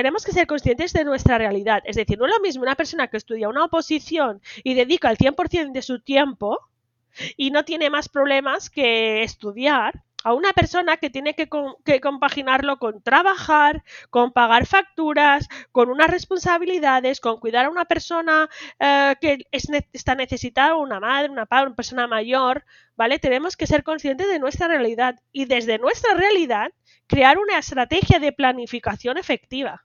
tenemos que ser conscientes de nuestra realidad. Es decir, no es lo mismo una persona que estudia una oposición y dedica el 100% de su tiempo y no tiene más problemas que estudiar a una persona que tiene que, compaginarlo con trabajar, con pagar facturas, con unas responsabilidades, con cuidar a una persona eh, que está necesitada, una madre, una padre, una persona mayor, ¿vale? Tenemos que ser conscientes de nuestra realidad y desde nuestra realidad crear una estrategia de planificación efectiva.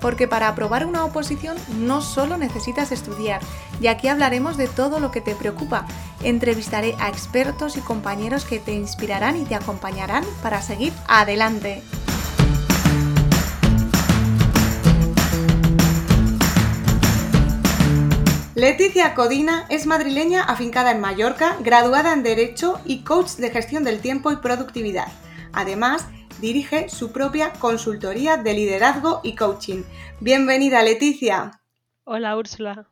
porque para aprobar una oposición no solo necesitas estudiar, y aquí hablaremos de todo lo que te preocupa. Entrevistaré a expertos y compañeros que te inspirarán y te acompañarán para seguir adelante. Leticia Codina es madrileña afincada en Mallorca, graduada en Derecho y coach de gestión del tiempo y productividad. Además, dirige su propia consultoría de liderazgo y coaching. Bienvenida, Leticia. Hola, Úrsula.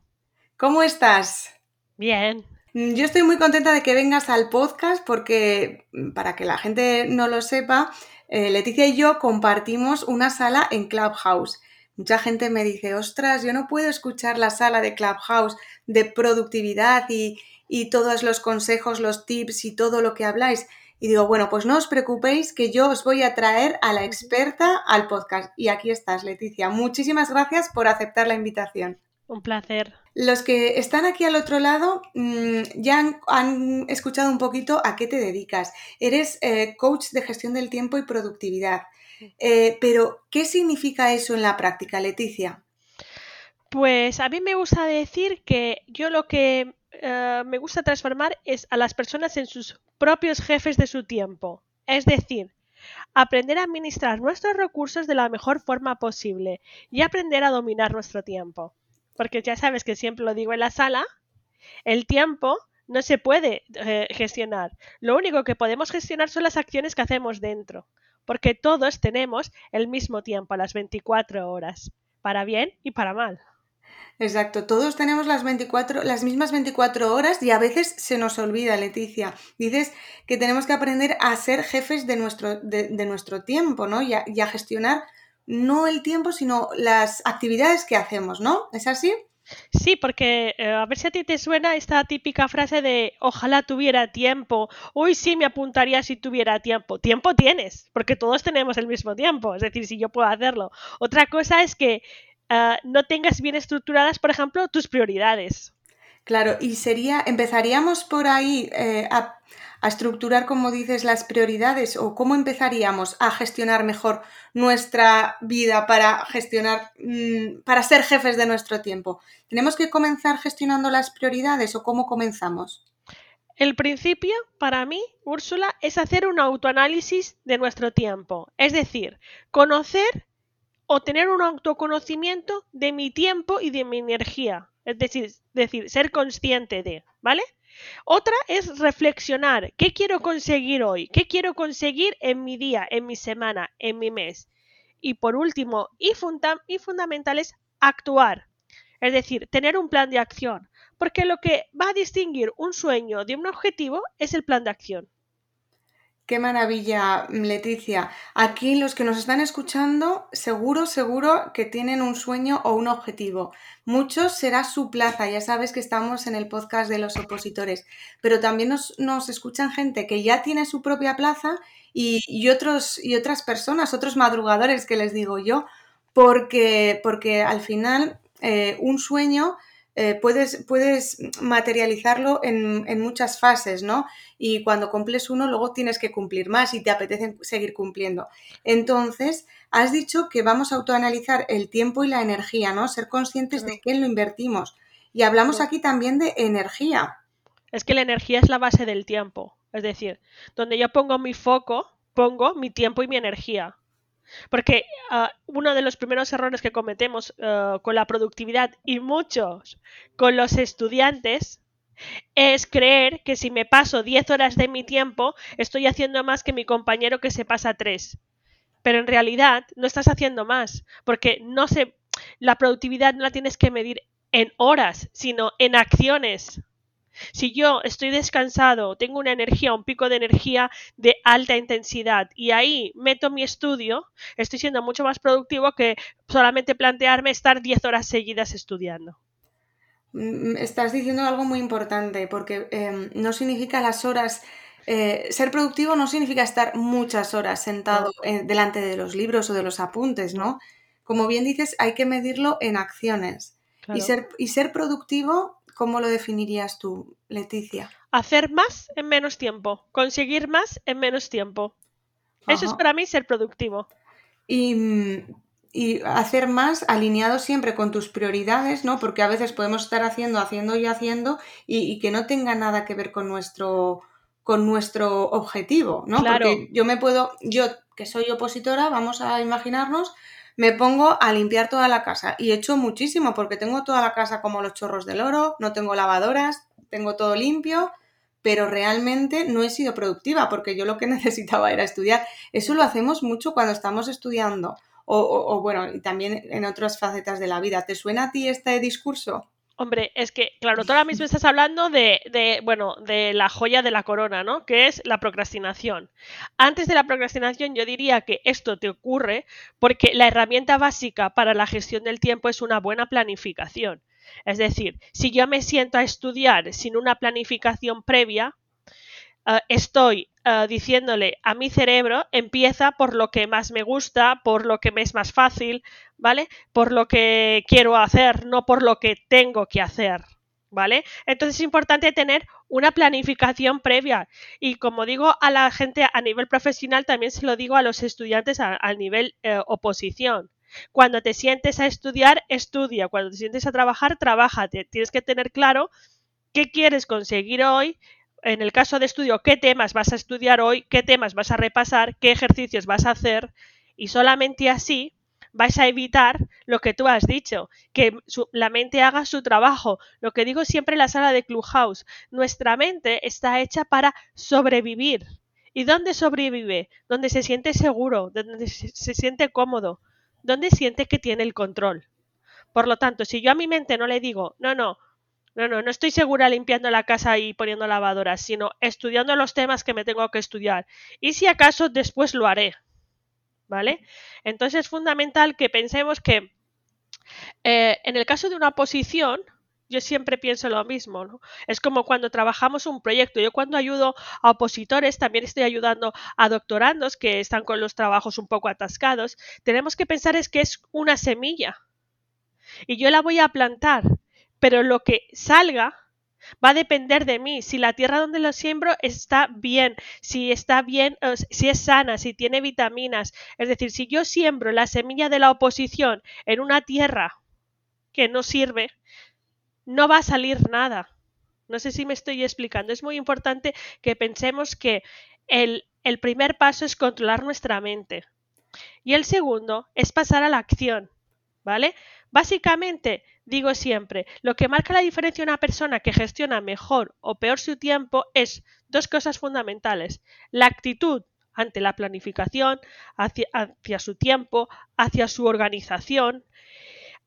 ¿Cómo estás? Bien. Yo estoy muy contenta de que vengas al podcast porque, para que la gente no lo sepa, eh, Leticia y yo compartimos una sala en Clubhouse. Mucha gente me dice, ostras, yo no puedo escuchar la sala de Clubhouse de productividad y, y todos los consejos, los tips y todo lo que habláis. Y digo, bueno, pues no os preocupéis que yo os voy a traer a la experta al podcast. Y aquí estás, Leticia. Muchísimas gracias por aceptar la invitación. Un placer. Los que están aquí al otro lado mm, ya han, escuchado un poquito a qué te dedicas. Eres eh, coach de gestión del tiempo y productividad. Eh, pero, ¿qué significa eso en la práctica, Leticia? Pues a mí me gusta decir que yo lo que eh, me gusta transformar es a las personas en sus propios jefes de su tiempo. Es decir, aprender a administrar nuestros recursos de la mejor forma posible y aprender a dominar nuestro tiempo. Porque ya sabes que siempre lo digo en la sala, el tiempo no se puede eh, gestionar. Lo único que podemos gestionar son las acciones que hacemos dentro. Porque todos tenemos el mismo tiempo, las 24 horas, para bien y para mal. Exacto, todos tenemos las 24, las mismas 24 horas y a veces se nos olvida, Leticia. Dices que tenemos que aprender a ser jefes de nuestro, de, nuestro tiempo, ¿no? Y a, gestionar no el tiempo, sino las actividades que hacemos, ¿no? ¿Es así? Sí, porque eh, a ver si a ti te suena esta típica frase de ojalá tuviera tiempo, uy sí me apuntaría si tuviera tiempo. Tiempo tienes, porque todos tenemos el mismo tiempo, es decir, si yo puedo hacerlo. Otra cosa es que Ah, no tengas bien estructuradas, por ejemplo, tus prioridades. Claro, y sería, empezaríamos por ahí eh, a, estructurar, como dices, las prioridades o cómo empezaríamos a gestionar mejor nuestra vida para gestionar, mm, para ser jefes de nuestro tiempo. ¿Tenemos que comenzar gestionando las prioridades o cómo comenzamos? El principio, para mí, Úrsula, es hacer un autoanálisis de nuestro tiempo. Es decir, conocer o tener un autoconocimiento de mi tiempo y de mi energía. Es decir, decir, ser consciente de, ¿vale? Otra es reflexionar, ¿qué quiero conseguir hoy? ¿Qué quiero conseguir en mi día, en mi semana, en mi mes? Y por último, y, y fundamental es actuar, es decir, tener un plan de acción, porque lo que va a distinguir un sueño de un objetivo es el plan de acción. Qué maravilla, Leticia. Aquí los que nos están escuchando, seguro, seguro que tienen un sueño o un objetivo. Muchos será su plaza, ya sabes que estamos en el podcast de los opositores, pero también nos, escuchan gente que ya tiene su propia plaza y, otros, y otras personas, otros madrugadores que les digo yo, porque, porque al final eh, un sueño eh, puedes, puedes materializarlo en, muchas fases, ¿no? Y cuando cumples uno, luego tienes que cumplir más y te apetece seguir cumpliendo. Entonces, has dicho que vamos a autoanalizar el tiempo y la energía, ¿no? Ser conscientes de qué lo invertimos. Y hablamos aquí también de energía. Es que la energía es la base del tiempo. Es decir, donde yo pongo mi foco, pongo mi tiempo y mi energía. Porque ah, uno de los primeros errores que cometemos ah, con la productividad y muchos con los estudiantes es creer que si me paso 10 horas de mi tiempo, estoy haciendo más que mi compañero que se pasa 3. Pero en realidad no estás haciendo más, porque no se, la productividad no la tienes que medir en horas, sino en acciones. Si yo estoy descansado, tengo una energía, un pico de energía de alta intensidad y ahí meto mi estudio, estoy siendo mucho más productivo que solamente plantearme estar 10 horas seguidas estudiando. Mm, estás diciendo algo muy importante porque em, no significa las horas eh, ser productivo no significa estar muchas horas sentado delante de los libros o de los apuntes, ¿no? Como bien dices, hay que medirlo en acciones. Y, ser, y ser productivo ¿Cómo lo definirías tú, Leticia? Hacer más en menos tiempo, conseguir más en menos tiempo. Eso es para mí ser productivo. Y, hacer más alineado siempre con tus prioridades, ¿no? Porque a veces podemos estar haciendo, haciendo y haciendo y, que no tenga nada que ver con nuestro, con nuestro objetivo, ¿no? Claro. Porque yo me puedo, yo que soy opositora, vamos a imaginarnos me pongo a limpiar toda la casa y echo muchísimo porque tengo toda la casa como los chorros del oro, no tengo lavadoras, tengo todo limpio, pero realmente no he sido productiva porque yo lo que necesitaba era estudiar. Eso lo hacemos mucho cuando estamos estudiando o, o bueno, y también en otras facetas de la vida. ¿Te suena a ti este discurso? Hombre, es que, claro, tú ahora mismo estás hablando de, bueno, de la joya de la corona, ¿no? Que es la procrastinación. Antes de la procrastinación, yo diría que esto te ocurre porque la herramienta básica para la gestión del tiempo es una buena planificación. Es decir, si yo me siento a estudiar sin una planificación previa, eh, estoy eh, diciéndole a mi cerebro, empieza por lo que más me gusta, por lo que me es más fácil, ¿vale? Por lo que quiero hacer, no por lo que tengo que hacer. ¿Vale? Entonces es importante tener una planificación previa. Y como digo a la gente a nivel profesional, también se lo digo a los estudiantes a, nivel eh, oposición. Cuando te sientes a estudiar, estudia. Cuando te sientes a trabajar, trabaja. Tienes que tener claro qué quieres conseguir hoy en el caso de estudio, qué temas vas a estudiar hoy, qué temas vas a repasar, qué ejercicios vas a hacer y solamente así vais a evitar lo que tú has dicho, que la mente haga su trabajo. Lo que digo siempre en la sala de Clubhouse, nuestra mente está hecha para sobrevivir. ¿Y dónde sobrevive? Donde se siente seguro, donde se siente cómodo, donde siente que tiene el control. Por lo tanto, si yo a mi mente no le digo, no, no, no, no, no estoy segura limpiando la casa y poniendo lavadoras, sino estudiando los temas que me tengo que estudiar. Y si acaso después lo haré. ¿Vale? Entonces es fundamental que pensemos que eh, en el caso de una posición, yo siempre pienso lo mismo, ¿no? Es como cuando trabajamos un proyecto. Yo cuando ayudo a opositores, también estoy ayudando a doctorandos que están con los trabajos un poco atascados. Tenemos que pensar es que es una semilla. Y yo la voy a plantar pero lo que salga va a depender de mí. Si la tierra donde lo siembro está bien, si está bien, si es sana, si tiene vitaminas. Es decir, si yo siembro la semilla de la oposición en una tierra que no sirve, no va a salir nada. No sé si me estoy explicando. Es muy importante que pensemos que el, el primer paso es controlar nuestra mente. Y el segundo es pasar a la acción. ¿Vale? Básicamente, digo siempre, lo que marca la diferencia de una persona que gestiona mejor o peor su tiempo es dos cosas fundamentales. La actitud ante la planificación, hacia, hacia su tiempo, hacia su organización,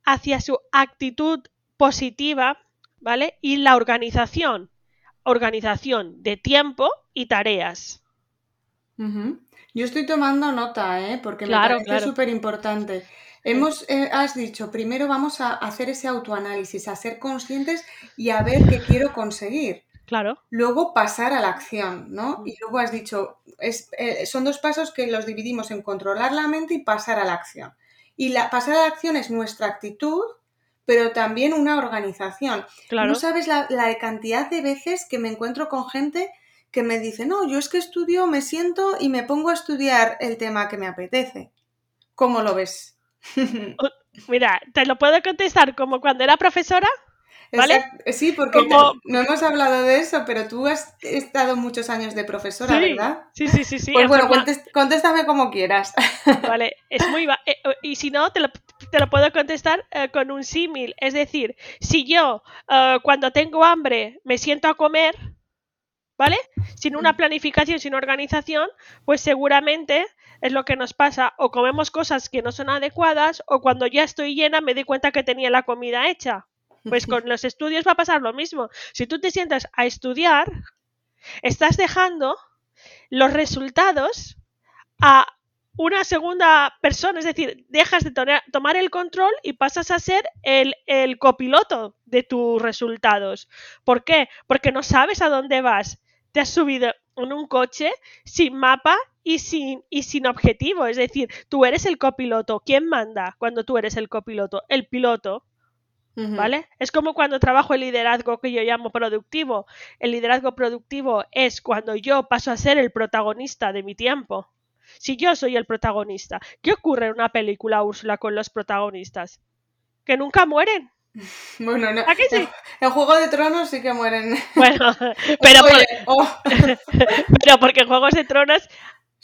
hacia su actitud positiva, ¿vale? Y la organización, organización de tiempo y tareas. Yo estoy tomando nota, ¿eh? porque me parece súper importante. Hemos, eh, has dicho, primero vamos a hacer ese autoanálisis, a ser conscientes y a ver qué quiero conseguir. Claro. Luego pasar a la acción, ¿no? Y luego has dicho, es, eh, son dos pasos que los dividimos en controlar la mente y pasar a la acción. Y la, pasar a la acción es nuestra actitud, pero también una organización. Claro. No sabes la, la cantidad de veces que me encuentro con gente que me dice, no, yo es que estudio, me siento y me pongo a estudiar el tema que me apetece. ¿Cómo lo ves? Mira, te lo puedo contestar como cuando era profesora. ¿Vale? Sí, porque no hemos hablado de eso, pero tú has estado muchos años de profesora, ¿verdad? Sí, sí, sí, sí. Pues bueno, contéstame como quieras. Vale, es muy... Eh, y si no, te lo te lo puedo contestar eh, con un símil. Es decir, si yo eh, cuando tengo hambre me siento a comer, ¿vale? Sin una planificación, sin organización, pues seguramente es lo que nos pasa. O comemos cosas que no son adecuadas, o cuando ya estoy llena me doy cuenta que tenía la comida hecha. Pues con los estudios va a pasar lo mismo. Si tú te sientas a estudiar, estás dejando los resultados a una segunda persona, es decir, dejas de tomar el control y pasas a ser el, el, copiloto de tus resultados. ¿Por qué? Porque no sabes a dónde vas. Te has subido en un coche sin mapa y sin, y sin objetivo. Es decir, tú eres el copiloto. ¿Quién manda cuando tú eres el copiloto? El piloto. ¿Vale? Es como cuando trabajo el liderazgo que yo llamo productivo. El liderazgo productivo es cuando yo paso a ser el protagonista de mi tiempo. Si yo soy el protagonista, ¿qué ocurre en una película, Úrsula, con los protagonistas? Que nunca mueren. Bueno, no. En Juego de Tronos sí que mueren. Bueno, pero, oh. pero porque en Juegos de Tronos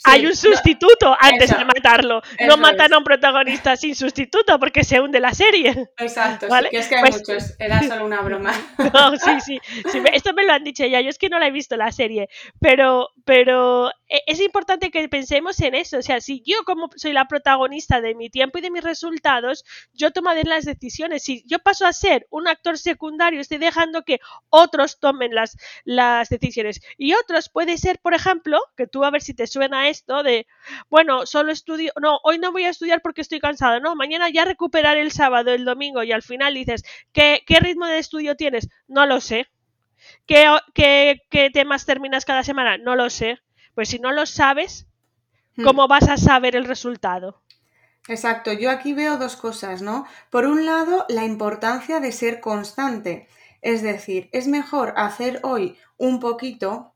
hay un sustituto antes de matarlo. no matan a un protagonista sin sustituto porque se hunde la serie. Exacto, sí, que es que hay pues muchos. Era solo una broma. No, sí, sí, sí, Esto me lo han dicho ya. Yo es que no la he visto la serie. Pero, pero e, es importante que pensemos en eso. O sea, si yo como soy la protagonista de mi tiempo y de mis resultados, yo tomaré las decisiones. Si yo paso a ser un actor secundario, estoy dejando que otros tomen las, las decisiones. Y otros puede ser, por ejemplo, que tú a ver si te suena esto de, bueno, solo estudio, no, hoy no voy a estudiar porque estoy cansado, no, mañana ya recuperar el sábado, el domingo y al final dices, ¿qué, qué ritmo de estudio tienes? No lo sé. ¿Qué, qué, qué temas terminas cada semana? No lo sé pues si no lo sabes, hmm. ¿cómo vas a saber el resultado? Exacto, yo aquí veo dos cosas, ¿no? Por un lado, la importancia de ser constante. Es decir, es mejor hacer hoy un poquito,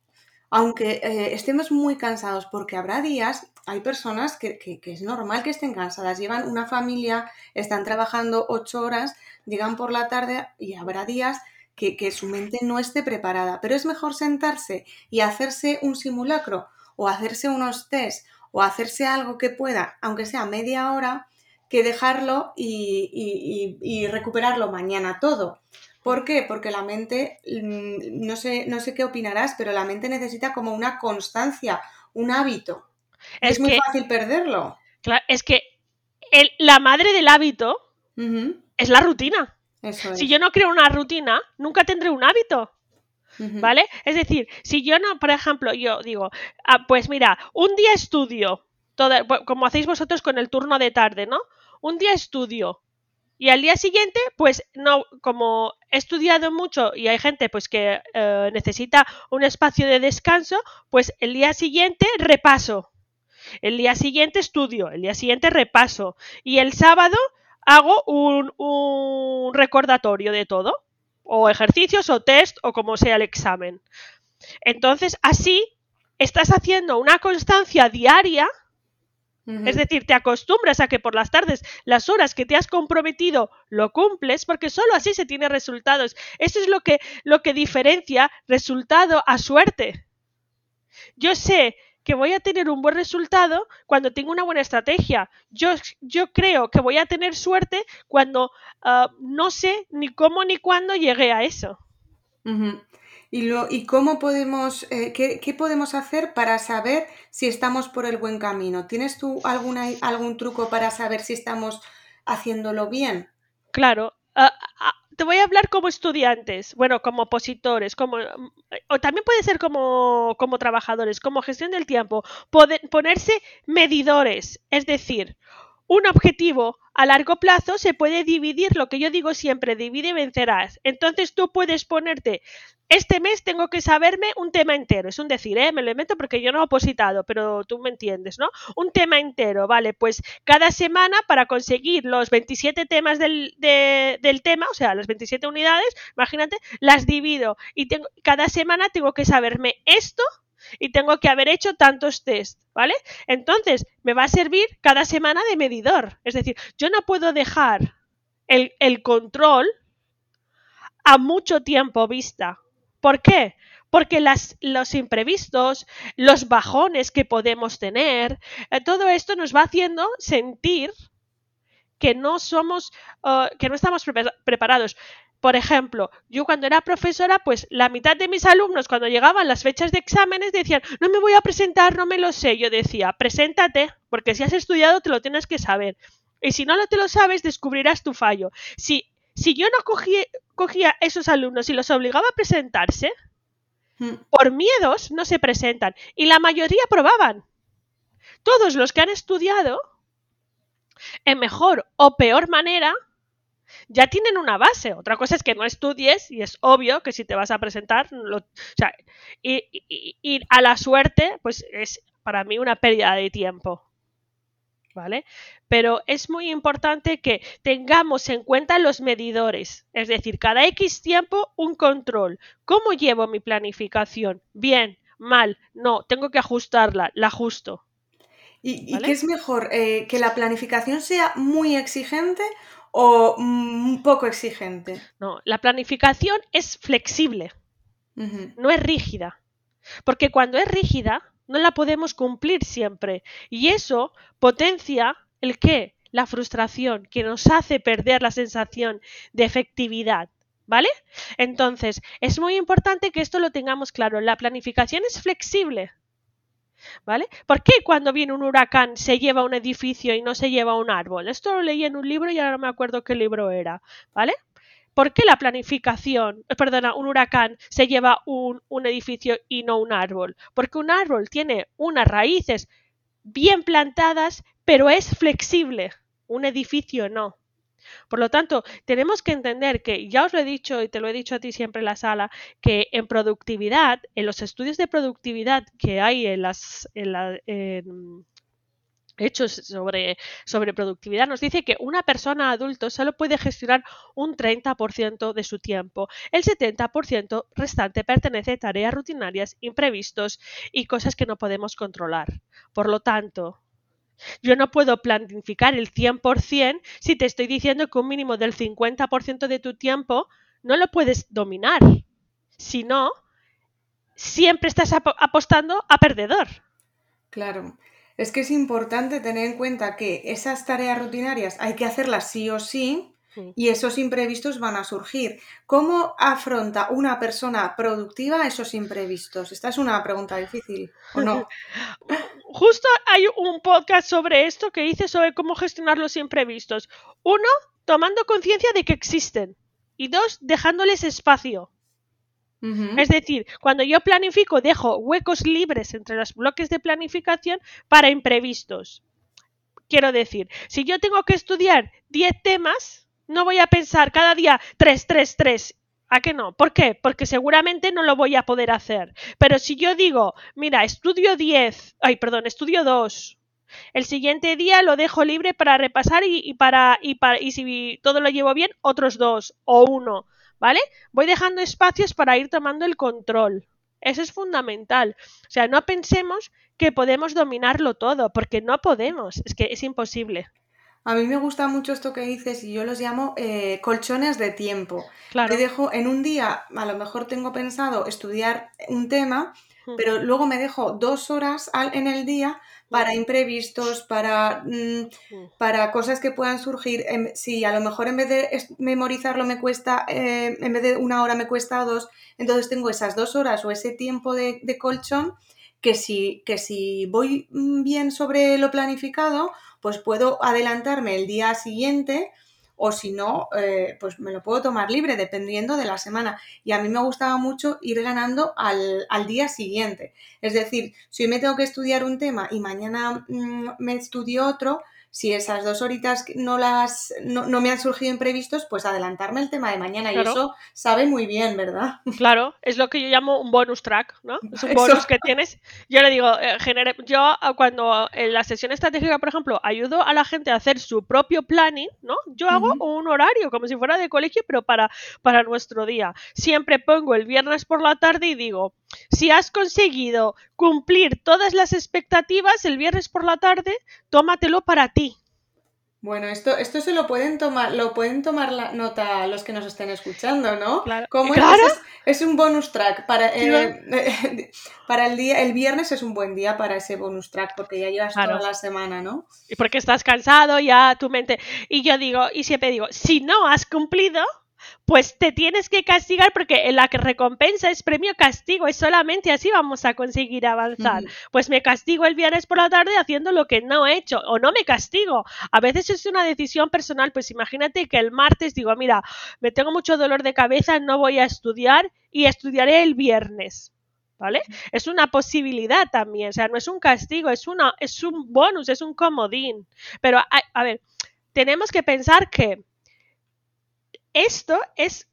aunque eh, estemos muy cansados, porque habrá días, hay personas que, que, es normal que estén cansadas, llevan una familia, están trabajando ocho horas, llegan por la tarde y habrá días que, su mente no esté preparada. Pero es mejor sentarse y hacerse un simulacro o hacerse unos test o hacerse algo que pueda, aunque sea media hora, que dejarlo y, recuperarlo mañana todo. ¿Por qué? Porque la mente, mm, no sé, no sé qué opinarás, pero la mente necesita como una constancia, un hábito. Es, muy fácil perderlo. Claro, es que la madre del hábito es la rutina. Si yo no creo una rutina, nunca tendré un hábito. ¿Vale? Es decir, si yo no, por ejemplo, yo digo, ah, pues mira, un día estudio, como hacéis vosotros con el turno de tarde, ¿no? Un día estudio y al día siguiente, pues no, como he estudiado mucho y hay gente pues que eh, necesita un espacio de descanso, pues el día siguiente repaso. El día siguiente estudio, el día siguiente repaso. Y el sábado hago un, recordatorio de todo, o ejercicios o test o como sea el examen. Entonces, así estás haciendo una constancia diaria, es decir, te acostumbras a que por las tardes las horas que te has comprometido lo cumples, porque solo así se tiene resultados. Eso es lo que, lo que diferencia resultado a suerte. Yo sé que voy a tener un buen resultado cuando tengo una buena estrategia. Yo, yo creo que voy a tener suerte cuando ah, no sé ni cómo ni cuándo llegué a eso. ¿Y, lo, ¿Y cómo podemos, eh, qué, podemos hacer para saber si estamos por el buen camino? ¿Tienes tú alguna, algún truco para saber si estamos haciéndolo bien? Claro. Ah, ah, te voy a hablar como estudiantes, bueno, como opositores, como, o también puede ser como, como trabajadores, como gestión del tiempo, ponerse medidores, es decir, un objetivo a largo plazo se puede dividir, lo que yo digo siempre, divide y vencerás. Entonces tú puedes ponerte este mes tengo que saberme un tema entero. Es un decir, ¿eh? me lo invento porque yo no he opositado, pero tú me entiendes, ¿no? Un tema entero, ¿vale? Pues cada semana para conseguir los 27 temas del, del tema, o sea, las 27 unidades, imagínate, las divido y tengo, cada semana tengo que saberme esto y tengo que haber hecho tantos test, ¿vale? Entonces, me va a servir cada semana de medidor. Es decir, yo no puedo dejar el, el control a mucho tiempo vista. ¿Por qué? Porque los imprevistos, los bajones que podemos tener, eh, todo esto nos va haciendo sentir que no somos, uh, que no estamos preparados. Por ejemplo, yo cuando era profesora, pues la mitad de mis alumnos cuando llegaban las fechas de exámenes decían, no me voy a presentar, no me lo sé. Yo decía, preséntate, porque si has estudiado te lo tienes que saber. Y si no lo te lo sabes, descubrirás tu fallo. Si, si yo no cogía, cogía esos alumnos y los obligaba a presentarse, hmm. por miedos no se presentan. Y la mayoría aprobaban. Todos los que han estudiado, en mejor o peor manera, ya tienen una base. Otra cosa es que no estudies y es obvio que si te vas a presentar, lo, o sea, ir a la suerte, pues es para mí una pérdida de tiempo. ¿Vale? Pero es muy importante que tengamos en cuenta los medidores, es decir, cada X tiempo un control. ¿Cómo llevo mi planificación? Bien, mal, no, tengo que ajustarla, la ajusto. ¿Y, qué es mejor? Eh, ¿Que la planificación sea muy exigente o un poco exigente? No, la planificación es flexible, no es rígida. Porque cuando es rígida, no la podemos cumplir siempre. Y eso potencia el qué? La frustración, que nos hace perder la sensación de efectividad. ¿Vale? Entonces, es muy importante que esto lo tengamos claro. La planificación es flexible. ¿Vale? ¿Por qué cuando viene un huracán se lleva un edificio y no se lleva un árbol? Esto lo leí en un libro y ahora no me acuerdo qué libro era, ¿vale? ¿Por qué la planificación, eh, perdona, un huracán se lleva un, un edificio y no un árbol? Porque un árbol tiene unas raíces bien plantadas, pero es flexible. Un edificio no. Por lo tanto, tenemos que entender que, ya os lo he dicho y te lo he dicho a ti siempre en la sala, que en productividad, en los estudios de productividad que hay en las... hechos sobre, sobre productividad nos dice que una persona adulto solo puede gestionar un 30% de su tiempo. El 70% restante pertenece a tareas rutinarias, imprevistos y cosas que no podemos controlar. Por lo tanto, yo no puedo planificar el 100% si te estoy diciendo que un mínimo del 50% de tu tiempo no lo puedes dominar. Si no, siempre estás apostando a perdedor. Claro. Es que es importante tener en cuenta que esas tareas rutinarias hay que hacerlas sí o sí y esos imprevistos van a surgir. ¿Cómo afronta una persona productiva esos imprevistos? Esta es una pregunta difícil, ¿o no? Justo hay un podcast sobre esto que dice sobre cómo gestionar los imprevistos. Uno, tomando conciencia de que existen. Y dos, dejándoles espacio. Es decir, cuando yo planifico, dejo huecos libres entre los bloques de planificación para imprevistos. Quiero decir, si yo tengo que estudiar 10 temas, no voy a pensar cada día 3, 3, 3. ¿A qué no? ¿Por qué? Porque seguramente no lo voy a poder hacer. Pero si yo digo, mira, estudio 10, ay, perdón, estudio 2. El siguiente día lo dejo libre para repasar y, para, y, para, y si todo lo llevo bien, otros dos o uno. ¿Vale? Voy dejando espacios para ir tomando el control. Eso es fundamental. O sea, no pensemos que podemos dominarlo todo, porque no podemos. Es que es imposible. A mí me gusta mucho esto que dices y yo los llamo eh, colchones de tiempo. Claro. Te dejo en un día, a lo mejor tengo pensado estudiar un tema, hmm. pero luego me dejo dos horas al, en el día para imprevistos, para, mm, hmm. para cosas que puedan surgir. Si a lo mejor en vez de memorizarlo me cuesta, eh, en vez de una hora me cuesta dos, entonces tengo esas dos horas o ese tiempo de, de colchón que si, que si voy mm, bien sobre lo planificado, pues puedo adelantarme el día siguiente o si no, eh, pues me lo puedo tomar libre dependiendo de la semana. Y a mí me gustaba mucho ir ganando al, día siguiente. Es decir, si hoy me tengo que estudiar un tema y mañana mm, me estudio otro, si esas dos horitas no las no, me han surgido imprevistos, pues adelantarme el tema de mañana. Y eso sabe muy bien, ¿verdad? Claro, es lo que yo llamo un bonus track, ¿no? Es un bonus que tienes. Yo le digo, eh, yo ah, cuando en la sesión estratégica, por ejemplo, ayudo a la gente a hacer su propio planning, ¿no? Yo hago un horario, como si fuera de colegio, pero para, para nuestro día. Siempre pongo el viernes por la tarde y digo, si has conseguido cumplir todas las expectativas el viernes por la tarde, tómatelo para ti. Bueno, esto, esto se lo pueden tomar, lo pueden tomar la nota los que nos estén escuchando, ¿no? Claro. Como Claro. es, es un bonus track para, eh, para el día, el viernes es un buen día para ese bonus track porque ya llevas Claro. toda la semana, ¿no? Y porque estás cansado, ya tu mente. Y yo digo, y siempre digo, si no has cumplido, pues te tienes que castigar porque en la que recompensa es premio castigo, es solamente así vamos a conseguir avanzar. Pues me castigo el viernes por la tarde haciendo lo que no he hecho o no me castigo. A veces es una decisión personal, pues imagínate que el martes digo, mira, me tengo mucho dolor de cabeza, no voy a estudiar y estudiaré el viernes. ¿Vale? Es una posibilidad también, o sea, no es un castigo, es, una, es un bonus, es un comodín. Pero, a, a ver, tenemos que pensar que esto es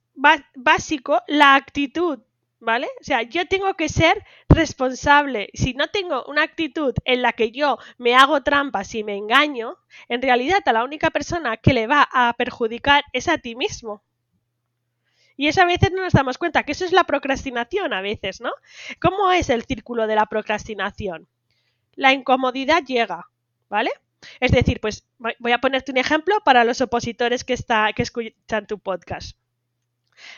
básico la actitud, ¿vale? O sea, yo tengo que ser responsable. Si no tengo una actitud en la que yo me hago trampas y me engaño, en realidad a la única persona que le va a perjudicar es a ti mismo. Y eso a veces no nos damos cuenta, que eso es la procrastinación a veces, ¿no? ¿Cómo es el círculo de la procrastinación? La incomodidad llega, ¿vale? Es decir, pues voy a ponerte un ejemplo para los opositores que, está, que escuchan tu podcast.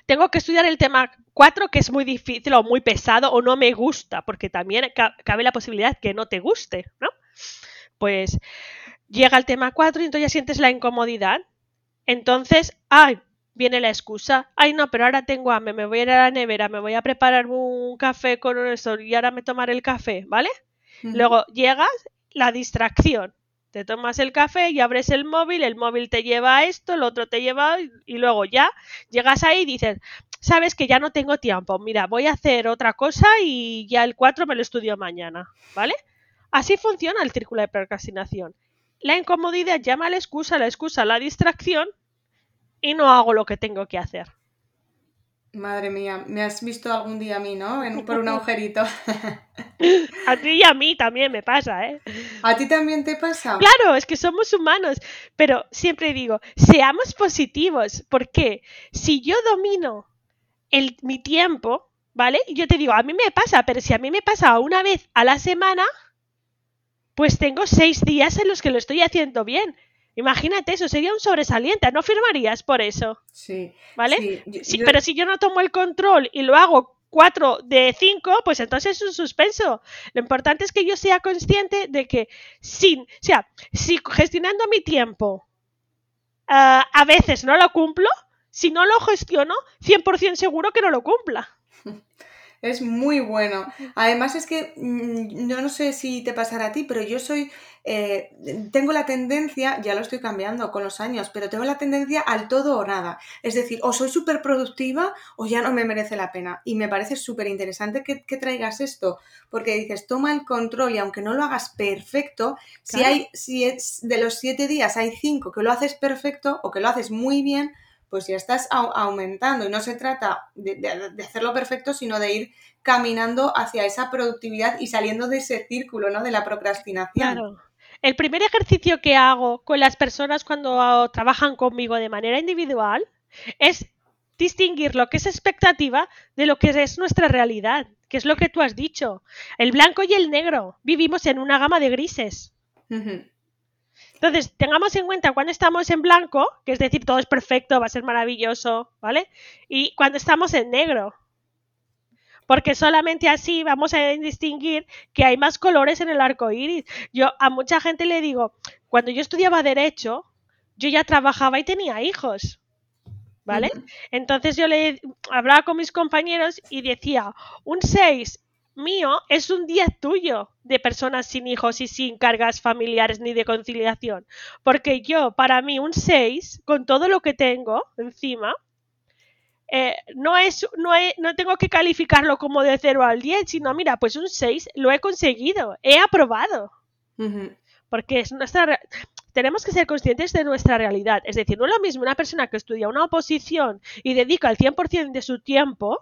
Tengo que estudiar el tema 4 que es muy difícil o muy pesado o no me gusta, porque también cabe la posibilidad que no te guste, ¿no? Pues llega el tema 4 y entonces ya sientes la incomodidad. Entonces, ay, viene la excusa. Ay, no, pero ahora tengo hambre, me voy a ir a la nevera, me voy a preparar un café con eso y ahora me tomaré el café, ¿vale? Uh -huh. Luego llegas, la distracción. Te tomas el café y abres el móvil, el móvil te lleva a esto, el otro te lleva y luego ya llegas ahí y dices, sabes que ya no tengo tiempo, mira, voy a hacer otra cosa y ya el 4 me lo estudio mañana, ¿vale? Así funciona el círculo de procrastinación. La incomodidad llama a la excusa, la excusa a la distracción y no hago lo que tengo que hacer. Madre mía, me has visto algún día a mí, ¿no? En, por un agujerito. a ti y a mí también me pasa, ¿eh? ¿A ti también te pasa? Claro, es que somos humanos, pero siempre digo, seamos positivos, porque si yo domino el, mi tiempo, ¿vale? Yo te digo, a mí me pasa, pero si a mí me pasa una vez a la semana, pues tengo seis días en los que lo estoy haciendo bien. Imagínate eso, sería un sobresaliente, ¿no firmarías por eso? Sí. ¿Vale? Sí, yo, sí, yo... Pero si yo no tomo el control y lo hago 4 de 5, pues entonces es un suspenso. Lo importante es que yo sea consciente de que sin, o sea, si gestionando mi tiempo uh, a veces no lo cumplo, si no lo gestiono, 100% seguro que no lo cumpla. Es muy bueno. Además es que yo no sé si te pasará a ti, pero yo soy, eh, tengo la tendencia, ya lo estoy cambiando con los años, pero tengo la tendencia al todo o nada. Es decir, o soy súper productiva o ya no me merece la pena. Y me parece súper interesante que, que, traigas esto, porque dices, toma el control y aunque no lo hagas perfecto, claro. si hay, si es de los siete días hay cinco que lo haces perfecto o que lo haces muy bien, pues ya estás aumentando y no se trata de, de, de, hacerlo perfecto, sino de ir caminando hacia esa productividad y saliendo de ese círculo, ¿no? De la procrastinación. Claro. El primer ejercicio que hago con las personas cuando trabajan conmigo de manera individual es distinguir lo que es expectativa de lo que es nuestra realidad, que es lo que tú has dicho. El blanco y el negro. Vivimos en una gama de grises. Uh -huh. Entonces, tengamos en cuenta cuando estamos en blanco, que es decir, todo es perfecto, va a ser maravilloso, ¿vale? Y cuando estamos en negro. Porque solamente así vamos a distinguir que hay más colores en el arco iris. Yo a mucha gente le digo, cuando yo estudiaba Derecho, yo ya trabajaba y tenía hijos. ¿Vale? Uh -huh. Entonces yo le hablaba con mis compañeros y decía, un 6 mío es un día tuyo de personas sin hijos y sin cargas familiares ni de conciliación. Porque yo, para mí, un 6, con todo lo que tengo encima, eh, no, es, no, he, no tengo que calificarlo como de 0 al 10, sino, mira, pues un 6 lo he conseguido, he aprobado. Uh -huh. Porque es nuestra. Tenemos que ser conscientes de nuestra realidad. Es decir, no es lo mismo una persona que estudia una oposición y dedica el 100% de su tiempo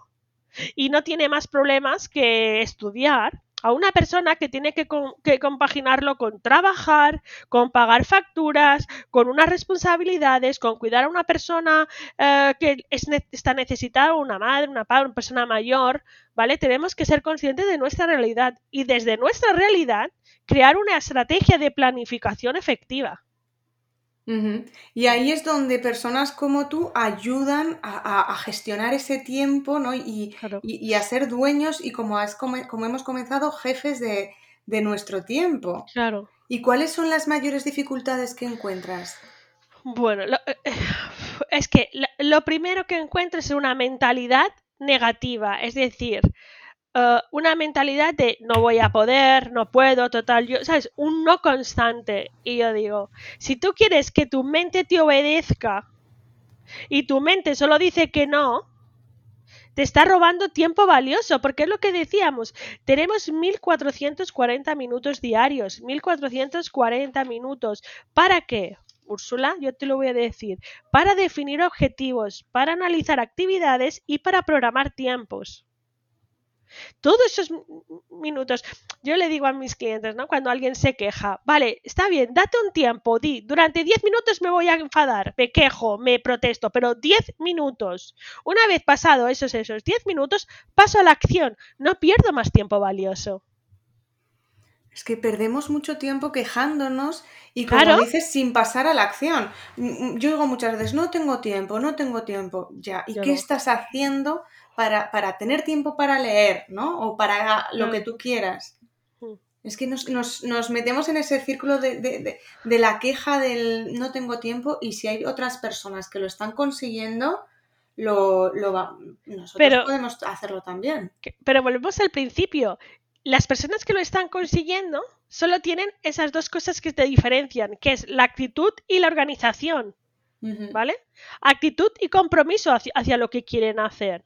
y no tiene más problemas que estudiar a una persona que tiene que, que, compaginarlo con trabajar, con pagar facturas, con unas responsabilidades, con cuidar a una persona eh, que es, está necesitada, una madre, una padre, una persona mayor, ¿vale? Tenemos que ser conscientes de nuestra realidad y desde nuestra realidad crear una estrategia de planificación efectiva. Y ahí es donde personas como tú ayudan a, gestionar ese tiempo ¿no? y, a ser dueños y como, como, hemos comenzado, jefes de, nuestro tiempo. Claro. ¿Y cuáles son las mayores dificultades que encuentras? Bueno, eh, eh, es que lo primero que encuentro es una mentalidad negativa, es decir, eh, una mentalidad de no voy a poder, no puedo, total, yo, ¿sabes? Un no constante. Y yo digo, si tú quieres que tu mente te obedezca y tu mente solo dice que no, te está robando tiempo valioso, porque es lo que decíamos, tenemos 1440 minutos diarios, 1440 minutos. ¿Para qué? Úrsula, yo te lo voy a decir, para definir objetivos, para analizar actividades y para programar tiempos. Todos esos minutos, yo le digo a mis clientes, ¿no? Cuando alguien se queja, vale, está bien, date un tiempo, di, durante 10 minutos me voy a enfadar, me quejo, me protesto, pero 10 minutos. Una vez pasado esos, esos 10 minutos, paso a la acción, no pierdo más tiempo valioso. Es que perdemos mucho tiempo quejándonos y como dices, sin pasar a la acción. Mm, mm, yo digo muchas veces, no tengo tiempo, no tengo tiempo. Ya, ¿y qué estás haciendo para, tener tiempo para leer, ¿no? O para lo que mm. tú quieras. Es que nos, metemos en ese círculo de, la queja del no tengo tiempo y si hay otras personas que lo están consiguiendo, lo, lo nosotros podemos hacerlo también. Pero volvemos al principio las personas que lo están consiguiendo solo tienen esas dos cosas que te diferencian, que es la actitud y la organización. ¿Vale? Actitud y compromiso hacia, lo que quieren hacer.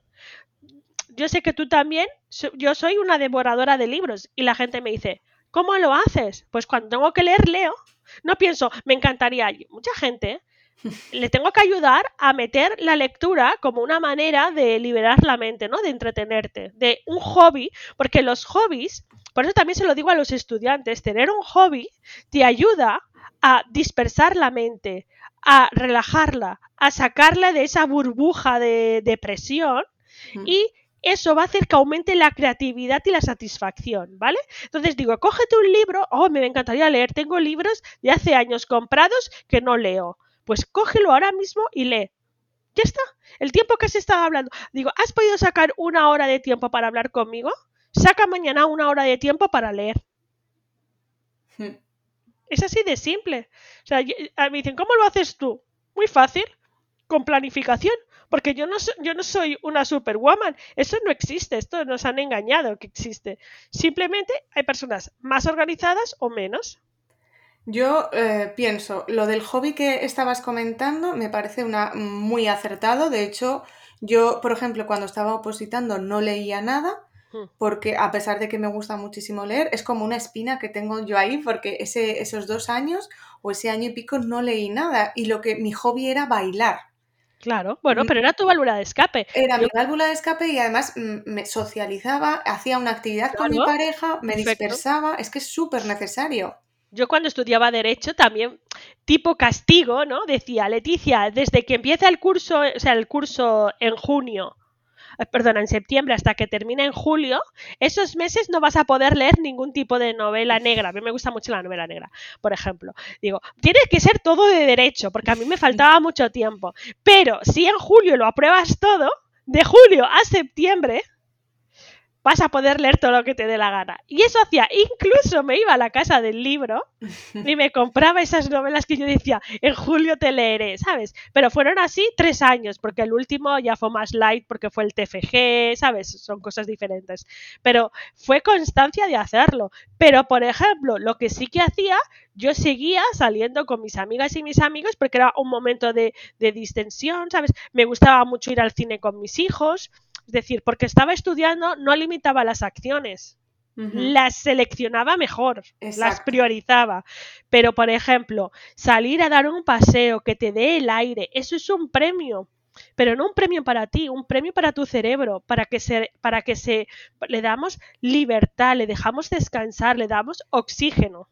Yo sé que tú también, yo soy una devoradora de libros y la gente me dice, ¿cómo lo haces? Pues cuando tengo que leer, leo. No pienso, me encantaría. Mucha gente le tengo que ayudar a meter la lectura como una manera de liberar la mente, ¿no? De entretenerte, de un hobby, porque los hobbies, por eso también se lo digo a los estudiantes, tener un hobby te ayuda a dispersar la mente, a relajarla, a sacarla de esa burbuja de depresión y eso va a hacer que aumente la creatividad y la satisfacción, ¿vale? Entonces digo, cógete un libro, oh, me encantaría leer, tengo libros de hace años comprados que no leo. Pues cógelo ahora mismo y lee. Ya está. El tiempo que se estaba hablando. Digo, ¿has podido sacar una hora de tiempo para hablar conmigo? Saca mañana una hora de tiempo para leer. Hmm. Es así de simple. O sea, me dicen, ¿cómo lo haces tú? Muy fácil. Con planificación. Porque yo no, yo no soy una superwoman. Eso no existe. Esto nos han engañado que existe. Simplemente hay personas más organizadas o menos. Yo eh, pienso, lo del hobby que estabas comentando me parece una muy acertado. De hecho, yo, por ejemplo, cuando estaba opositando no leía nada, hmm. porque a pesar de que me gusta muchísimo leer, es como una espina que tengo yo ahí, porque ese, esos dos años o ese año y pico no leí nada. Y lo que mi hobby era bailar. Claro, bueno, pero era tu válvula de escape. Era mi válvula de escape y además mm, me socializaba, hacía una actividad con mi pareja, me dispersaba, es que es súper necesario yo cuando estudiaba Derecho también, tipo castigo, ¿no? Decía, Leticia, desde que empieza el curso, o sea, el curso en junio, eh, perdón, en septiembre hasta que termine en julio, esos meses no vas a poder leer ningún tipo de novela negra. A mí me gusta mucho la novela negra, por ejemplo. Digo, tiene que ser todo de derecho, porque a mí me faltaba mucho tiempo. Pero si en julio lo apruebas todo, de julio a septiembre, vas a poder leer todo lo que te dé la gana. Y eso hacía, incluso me iba a la casa del libro y me compraba esas novelas que yo decía, en julio te leeré, ¿sabes? Pero fueron así tres años, porque el último ya fue más light porque fue el TFG, ¿sabes? Son cosas diferentes. Pero fue constancia de hacerlo. Pero, por ejemplo, lo que sí que hacía, yo seguía saliendo con mis amigas y mis amigos porque era un momento de, de distensión, ¿sabes? Me gustaba mucho ir al cine con mis hijos. Es decir, porque estaba estudiando, no limitaba las acciones. Las seleccionaba mejor, las priorizaba. Pero, por ejemplo, salir a dar un paseo que te dé el aire, eso es un premio pero no un premio para ti, un premio para tu cerebro, para que se, para que se le damos libertad, le dejamos descansar, le damos oxígeno.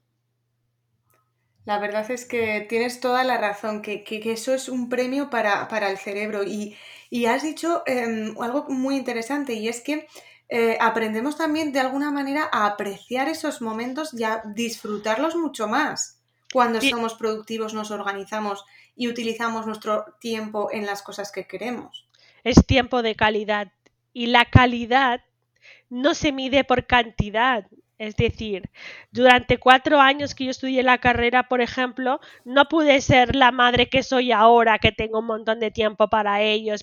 La verdad es que tienes toda la razón, que, eso es un premio para, para el cerebro y, y has dicho em, algo muy interesante y es que eh, aprendemos también de alguna manera a apreciar esos momentos y a disfrutarlos mucho más. cuando somos productivos nos organizamos y utilizamos nuestro tiempo en las cosas que queremos. Es tiempo de calidad y la calidad no se mide por cantidad. Es decir, durante cuatro años que yo estudié la carrera, por ejemplo, no pude ser la madre que soy ahora, que tengo un montón de tiempo para ellos,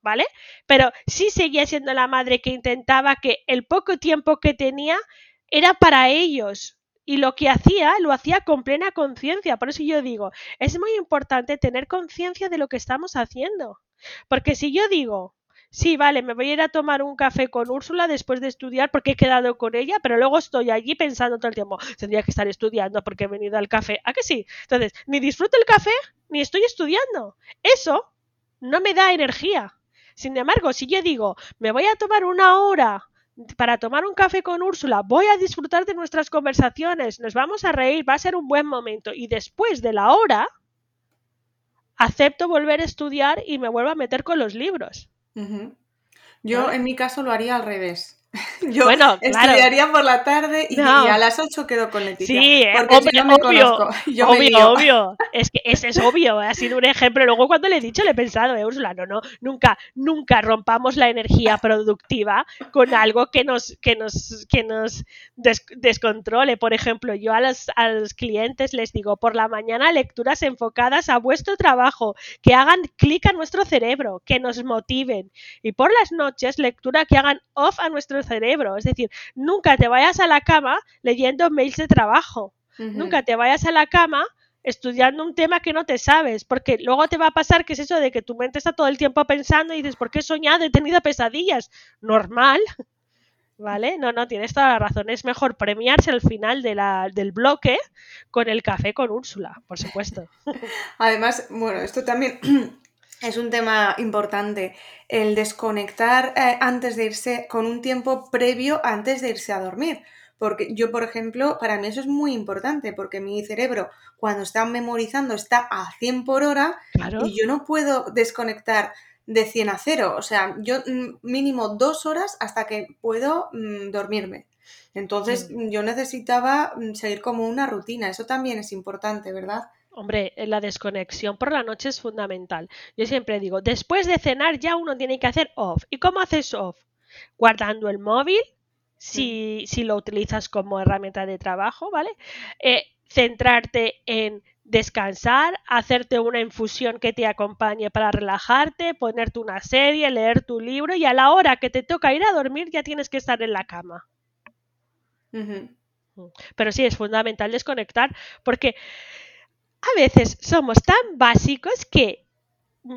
¿vale? Pero sí seguía siendo la madre que intentaba que el poco tiempo que tenía era para ellos. Y lo que hacía, lo hacía con plena conciencia. Por eso yo digo, es muy importante tener conciencia de lo que estamos haciendo. Porque si yo digo, sí, vale, me voy a ir a tomar un café con Úrsula después de estudiar porque he quedado con ella, pero luego estoy allí pensando todo el tiempo, tendría que estar estudiando porque he venido al café. ¿A que sí? Entonces, ni disfruto el café ni estoy estudiando. Eso no me da energía. Sin embargo, si yo digo, me voy a tomar una hora para tomar un café con Úrsula, voy a disfrutar de nuestras conversaciones, nos vamos a reír, va a ser un buen momento y después de la hora, acepto volver a estudiar y me vuelvo a meter con los libros. Yo en mi caso lo haría al revés. Yo bueno, estudiaría por la tarde y, a las 8 quedo con Leticia. Sí, porque yo me obvio, Yo obvio, obvio. Es que ese es obvio, ha sido un ejemplo. Luego cuando le he dicho le he pensado, eh, Úrsula, no, no, nunca, nunca rompamos la energía productiva con algo que nos, que nos, que nos descontrole. Por ejemplo, yo a los, a los clientes les digo, por la mañana lecturas enfocadas a vuestro trabajo, que hagan clic a nuestro cerebro, que nos motiven. Y por las noches, lectura que hagan off a nuestro cerebro. Es decir, nunca te vayas a la cama leyendo mails de trabajo. Nunca te vayas a la cama estudiando un tema que no te sabes, porque luego te va a pasar que es eso de que tu mente está todo el tiempo pensando y dices, ¿por qué he soñado? He tenido pesadillas. Normal. ¿Vale? No, no, tienes toda la razón. Es mejor premiarse al final de la, del bloque con el café con Úrsula, por supuesto. Además, bueno, esto también es un tema importante, el desconectar eh, antes de irse, con un tiempo previo antes de irse a dormir. Porque yo, por ejemplo, para mí eso es muy importante, porque mi cerebro, cuando está memorizando, está a 100 por hora y yo no puedo desconectar de 100 a 0. O sea, yo mm, mínimo dos horas hasta que puedo mm, dormirme. Entonces, mm. yo necesitaba seguir como una rutina. Eso también es importante, ¿verdad? Hombre, la desconexión por la noche es fundamental. Yo siempre digo, después de cenar ya uno tiene que hacer off. ¿Y cómo haces off? Guardando el móvil, si, si lo utilizas como herramienta de trabajo, ¿vale? Eh, centrarte en descansar, hacerte una infusión que te acompañe para relajarte, ponerte una serie, leer tu libro y a la hora que te toca ir a dormir ya tienes que estar en la cama. Pero sí, es fundamental desconectar porque a veces somos tan básicos que,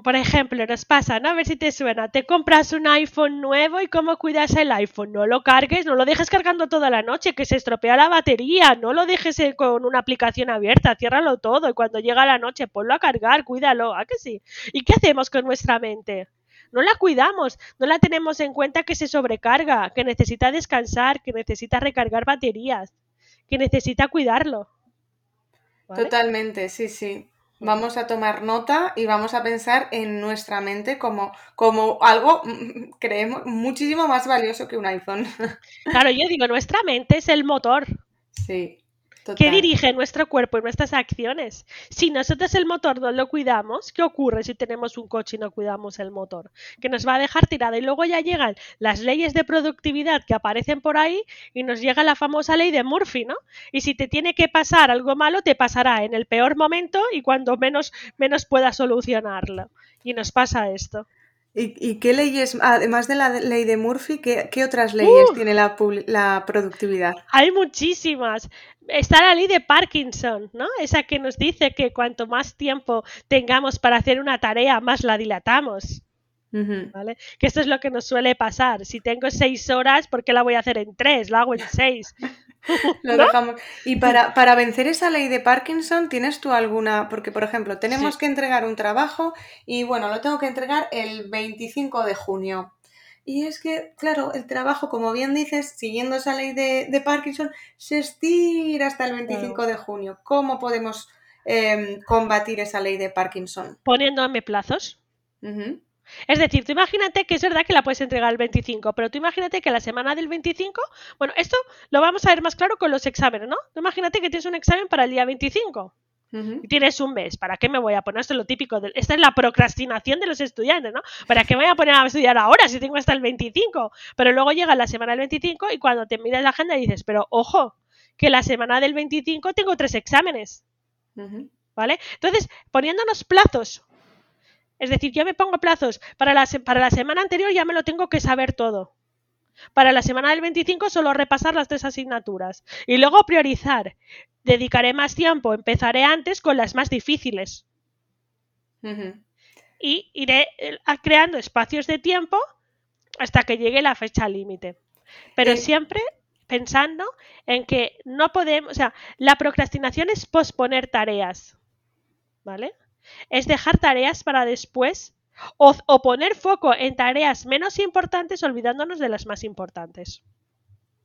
por ejemplo, nos pasa, ¿no? A ver si te suena, te compras un iPhone nuevo y cómo cuidas el iPhone. No lo cargues, no lo dejes cargando toda la noche, que se estropea la batería, no lo dejes eh, con una aplicación abierta, ciérralo todo y cuando llega la noche ponlo a cargar, cuídalo, ¿a que sí? ¿Y qué hacemos con nuestra mente? no la cuidamos, no la tenemos en cuenta que se sobrecarga, que necesita descansar, que necesita recargar baterías, que necesita cuidarlo. Totalmente, sí, sí. Vamos a tomar nota y vamos a pensar en nuestra mente como, como algo, creemos, muchísimo más valioso que un iPhone. Claro, yo digo, nuestra mente es el motor. Sí. ¿Qué dirige nuestro cuerpo y nuestras acciones? Si nosotros el motor no lo cuidamos, ¿qué ocurre si tenemos un coche y no cuidamos el motor? Que nos va a dejar tirada y luego ya llegan las leyes de productividad que aparecen por ahí y nos llega la famosa ley de Murphy, ¿no? Y si te tiene que pasar algo malo, te pasará en el peor momento y cuando menos, menos puedas solucionarlo. Y nos pasa esto. ¿Y, qué leyes, además de la ley de Murphy, qué, otras leyes tiene la, la, productividad? Hay muchísimas. Está la ley de Parkinson, ¿no? Esa que nos dice que cuanto más tiempo tengamos para hacer una tarea, más la dilatamos. ¿Vale? Que esto es lo que nos suele pasar. Si tengo seis horas, ¿por qué la voy a hacer en tres? La hago en seis. Lo dejamos. Y para, para, vencer esa ley de Parkinson, ¿tienes tú alguna? Porque, por ejemplo, tenemos que entregar un trabajo y bueno, lo tengo que entregar el 25 de junio. Y es que, claro, el trabajo, como bien dices, siguiendo esa ley de, Parkinson, se estira hasta el 25 de junio. ¿Cómo podemos em, combatir esa ley de Parkinson? Poniéndome plazos. Es decir, tú imagínate que es verdad que la puedes entregar el 25, pero tú imagínate que la semana del 25, bueno, esto lo vamos a ver más claro con los exámenes, ¿no? Tú imagínate que tienes un examen para el día 25. y tienes un mes, ¿para qué me voy a poner? Esto es lo típico, de, esta es la procrastinación de los estudiantes, ¿no? ¿Para qué me voy a poner a estudiar ahora si tengo hasta el 25? Pero luego llega la semana del 25 y cuando te miras la agenda dices, pero ojo, que la semana del 25 tengo tres exámenes, ¿vale? Entonces, poniéndonos plazos, es decir, yo me pongo plazos, para la, para la semana anterior ya me lo tengo que saber todo. Para la semana del 25 solo repasar las tres asignaturas y luego priorizar. Dedicaré más tiempo, empezaré antes con las más difíciles. Y iré eh, creando espacios de tiempo hasta que llegue la fecha límite. Pero eh, siempre pensando en que no podemos, o sea, la procrastinación es posponer tareas, ¿vale? Es dejar tareas para después o, poner foco en tareas menos importantes olvidándonos de las más importantes.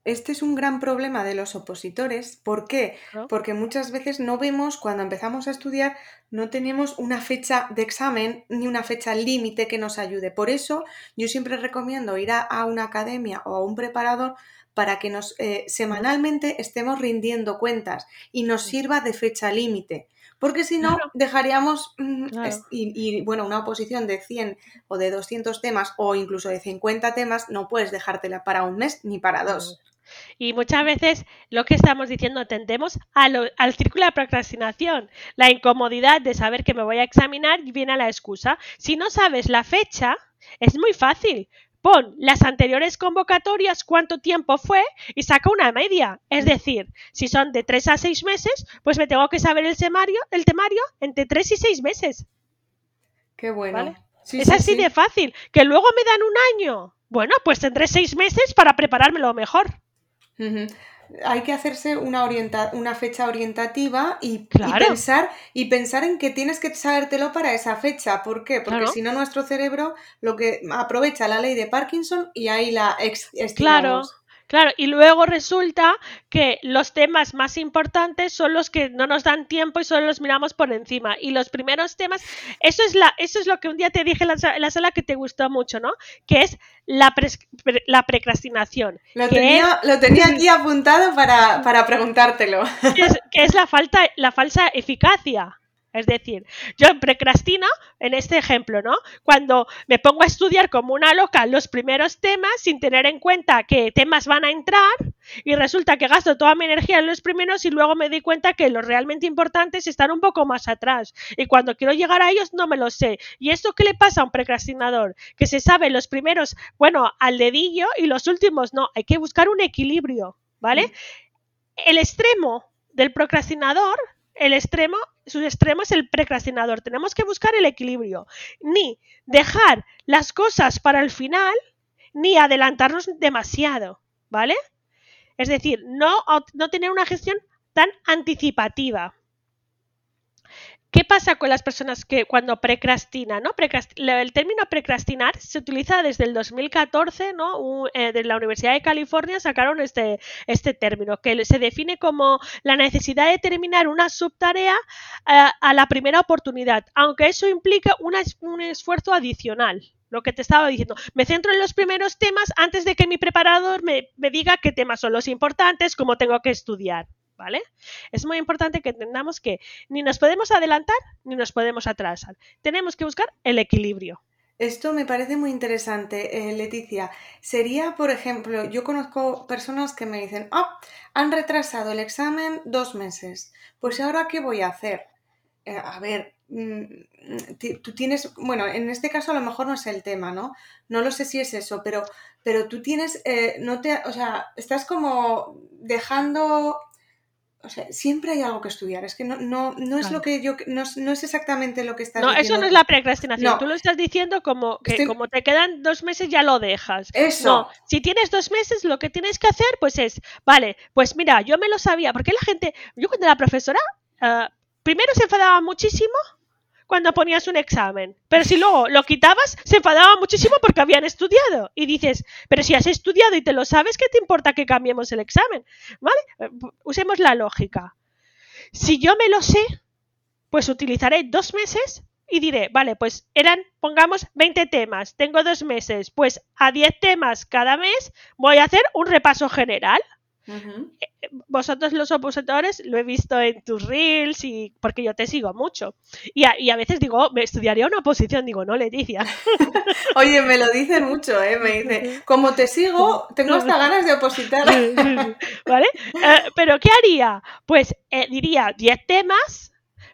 Este es un gran problema de los opositores. ¿Por qué? Porque muchas veces no vemos, cuando empezamos a estudiar, no tenemos una fecha de examen ni una fecha límite que nos ayude. Por eso yo siempre recomiendo ir a, una academia o a un preparador para que nos eh, semanalmente estemos rindiendo cuentas y nos sirva de fecha límite porque si no, dejaríamos, mm, y, bueno, una oposición de 100 o de 200 temas o incluso de 50 temas, no puedes dejártela para un mes ni para dos. Y muchas veces lo que estamos diciendo tendemos al círculo de procrastinación. La incomodidad de saber que me voy a examinar viene a la excusa. Si no sabes la fecha, es muy fácil pon las anteriores convocatorias cuánto tiempo fue y saca una media. Es decir, si son de 3 a 6 meses, pues me tengo que saber el temario, el temario entre 3 y 6 meses. Qué bueno. es así de fácil. Que luego me dan un año. Bueno, pues tendré 6 meses para preparármelo mejor hay que hacerse una, orienta una fecha orientativa y, pensar, y pensar en que tienes que sabértelo para esa fecha. ¿Por qué? Porque si no, nuestro cerebro lo que aprovecha la ley de Parkinson y ahí la ex Claro. Claro, y luego resulta que los temas más importantes son los que no nos dan tiempo y solo los miramos por encima. Y los primeros temas, eso es, la, eso es lo que un día te dije en la, sala que te gustó mucho, ¿no? Que es la, la precrastinación. Lo tenía, lo tenía aquí apuntado para, para preguntártelo. Que es, que es la, falta, la falsa eficacia. Es decir, yo precrastino en este ejemplo, ¿no? Cuando me pongo a estudiar como una loca los primeros temas sin tener en cuenta qué temas van a entrar y resulta que gasto toda mi energía en los primeros y luego me di cuenta que los realmente importantes están un poco más atrás y cuando quiero llegar a ellos no me lo sé. ¿Y esto qué le pasa a un precrastinador? Que se sabe los primeros, bueno, al dedillo y los últimos no. Hay que buscar un equilibrio, ¿vale? El extremo del procrastinador el extremo, su extremo es el precrastinador. Tenemos que buscar el equilibrio. Ni dejar las cosas para el final, ni adelantarnos demasiado, ¿vale? Es decir, no, no tener una gestión tan anticipativa. ¿Qué pasa con las personas que cuando precrastinan? ¿no? el término precrastinar se utiliza desde el 2014, ¿no? Eh, de la Universidad de California sacaron este, este término, que se define como la necesidad de terminar una subtarea eh, a la primera oportunidad, aunque eso implica un esfuerzo adicional lo que te estaba diciendo. Me centro en los primeros temas antes de que mi preparador me, me, diga qué temas son los importantes, cómo tengo que estudiar. ¿Vale? Es muy importante que entendamos que ni nos podemos adelantar ni nos podemos atrasar. Tenemos que buscar el equilibrio. Esto me parece muy interesante, eh, Leticia. Sería, por ejemplo, yo conozco personas que me dicen, oh, han retrasado el examen dos meses. Pues ahora, ¿qué voy a hacer? Eh, a ver, mm, tú tienes, bueno, en este caso a lo mejor no es el tema, ¿no? No lo sé si es eso, pero, pero tú tienes, eh, no te, o sea, estás como dejando o sea, siempre hay algo que estudiar. Es que no, no, no es lo que yo. No, no, es exactamente lo que estás no, diciendo. No, eso no es la precrastinación. Tú lo estás diciendo como que como te quedan dos meses ya lo dejas. Eso. No, si tienes dos meses, lo que tienes que hacer, pues es, vale, pues mira, yo me lo sabía. Porque la gente. Yo cuando la profesora. Uh, primero se enfadaba muchísimo cuando ponías un examen. Pero si luego lo quitabas, se enfadaba muchísimo porque habían estudiado. Y dices, pero si has estudiado y te lo sabes, ¿qué te importa que cambiemos el examen? ¿Vale? Usemos la lógica. Si yo me lo sé, pues utilizaré dos meses y diré, vale, pues eran, pongamos 20 temas, tengo dos meses, pues a 10 temas cada mes voy a hacer un repaso general. Vosotros los opositores lo he visto en tus reels y porque yo te sigo mucho. Y a, y a veces digo, oh, me estudiaría una oposición, digo, no, Leticia. Oye, me lo dicen mucho, ¿eh? Me dice, como te sigo, tengo hasta ganas de opositar. ¿Vale? Eh, Pero ¿qué haría? Pues eh, diría 10 temas,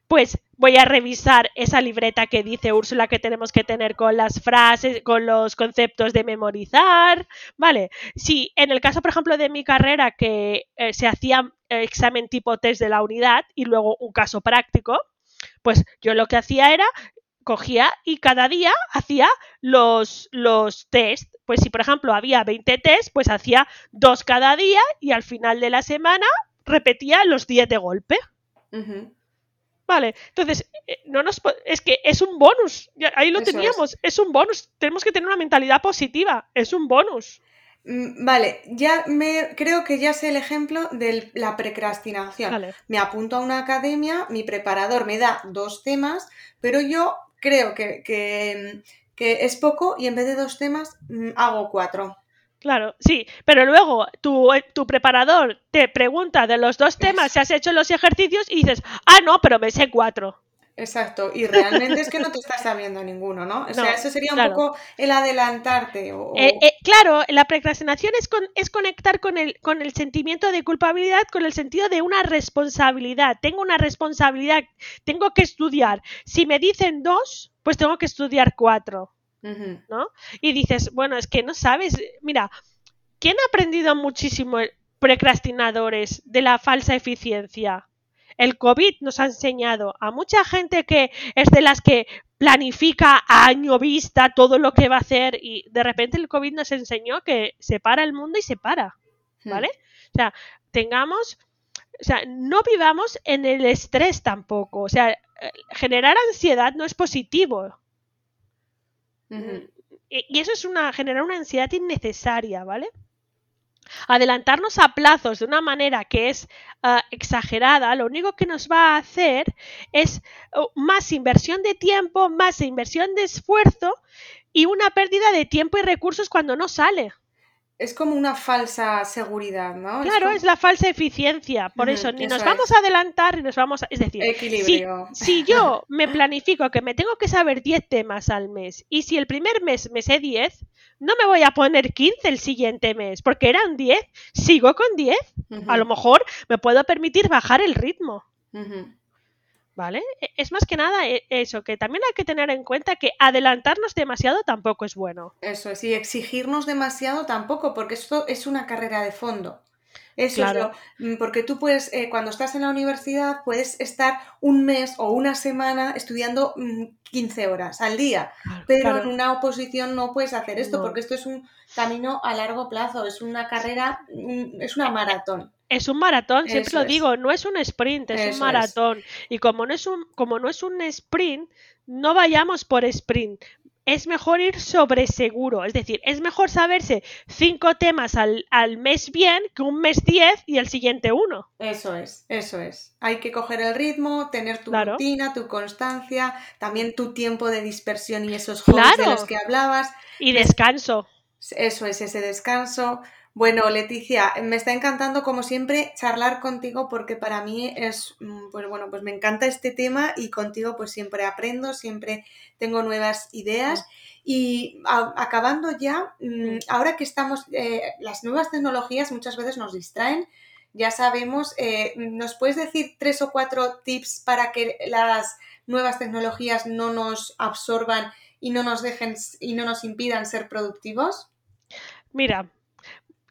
pues voy a revisar esa libreta que dice Úrsula que tenemos que tener con las frases, con los conceptos de memorizar, ¿vale? Si en el caso, por ejemplo, de mi carrera que eh, se hacía eh, examen tipo test de la unidad y luego un caso práctico, pues yo lo que hacía era cogía y cada día hacía los, los test. Pues si, por ejemplo, había 20 test, pues hacía dos cada día y al final de la semana repetía los 10 de golpe. Vale, entonces, eh, no nos es que es un bonus. Ahí lo Eso teníamos, es. un bonus. Tenemos que tener una mentalidad positiva. Es un bonus. Mm, Vale, ya me creo que ya sé el ejemplo de la precrastinación. Vale. Me apunto a una academia, mi preparador me da dos temas, pero yo creo que, que, que es poco y en vez de dos temas mm, hago cuatro. Claro, sí, pero luego tu, eh, tu preparador te pregunta de los dos temas si has hecho los ejercicios y dices, ah, no, pero me sé cuatro. Exacto, y realmente es que no te estás sabiendo ninguno, ¿no? O No, sea, eso sería un poco el adelantarte. O, Eh, eh, claro, la procrastinación es, con- es conectar con el, con el sentimiento de culpabilidad, con el sentido de una responsabilidad. Tengo una responsabilidad, tengo que estudiar. Si me dicen dos, pues tengo que estudiar cuatro. ¿No? Y dices, bueno, es que no sabes, mira, ¿quién ha aprendido muchísimo procrastinadores de la falsa eficiencia? El COVID nos ha enseñado a mucha gente que es de las que planifica a año vista todo lo que va a hacer y de repente el COVID nos enseñó que se para el mundo y se para, ¿vale? O sea, tengamos, o sea, no vivamos en el estrés tampoco, o sea, eh, generar ansiedad no es positivo, ujú. y eso es una generar una ansiedad innecesaria, ¿vale? Adelantarnos a plazos de una manera que es ah, exagerada, lo único que nos va a hacer es oh, más inversión de tiempo, más inversión de esfuerzo y una pérdida de tiempo y recursos cuando no sale. Es como una falsa seguridad, ¿no? Claro, como- es la falsa eficiencia. Por eso ni eso nos vamos a adelantar ni nos vamos a. Es decir, si, Equilibrio. si yo me planifico que me tengo que saber 10 temas al mes y si el primer mes me sé 10, no me voy a poner 15 el siguiente mes porque eran 10, sigo con 10. A lo mejor me puedo permitir bajar el ritmo. ¿Vale? E- Es más que nada e- eso, que también hay que tener en cuenta que adelantarnos demasiado tampoco es bueno. Eso es, y exigirnos demasiado tampoco, porque esto es una carrera de fondo. Eso Claro. es lo, mm, porque tú puedes, eh, cuando estás en la universidad, puedes estar un mes o una semana estudiando mm, 15 horas al día, pero Claro. en una oposición no puedes hacer esto, No. porque esto es un camino a largo plazo, es una carrera, mm, es una maratón. Es un maratón, siempre Eso lo es. digo, no es un sprint, es Eso un es. maratón. Y como no es un, como no es un sprint, no vayamos por sprint. Es mejor ir sobre seguro, es decir, es mejor saberse cinco temas al, al mes bien que un mes diez y el siguiente uno. Eso es, eso es. Hay que coger el ritmo, tener tu Claro. rutina, tu constancia, también tu tiempo de dispersión y esos hobbies de los que hablabas. Y descanso. Eso es, ese descanso. Bueno, Leticia, me está encantando como siempre charlar contigo porque para mí es, mm, pues bueno, pues me encanta este tema y contigo pues siempre aprendo, siempre tengo nuevas ideas. Y acabando ya, mm, ahora que estamos, eh, las nuevas tecnologías muchas veces nos distraen. Ya sabemos, eh, ¿nos puedes decir tres o cuatro tips para que las nuevas tecnologías no nos absorban y no nos dejen y no nos impidan ser productivos? Mira,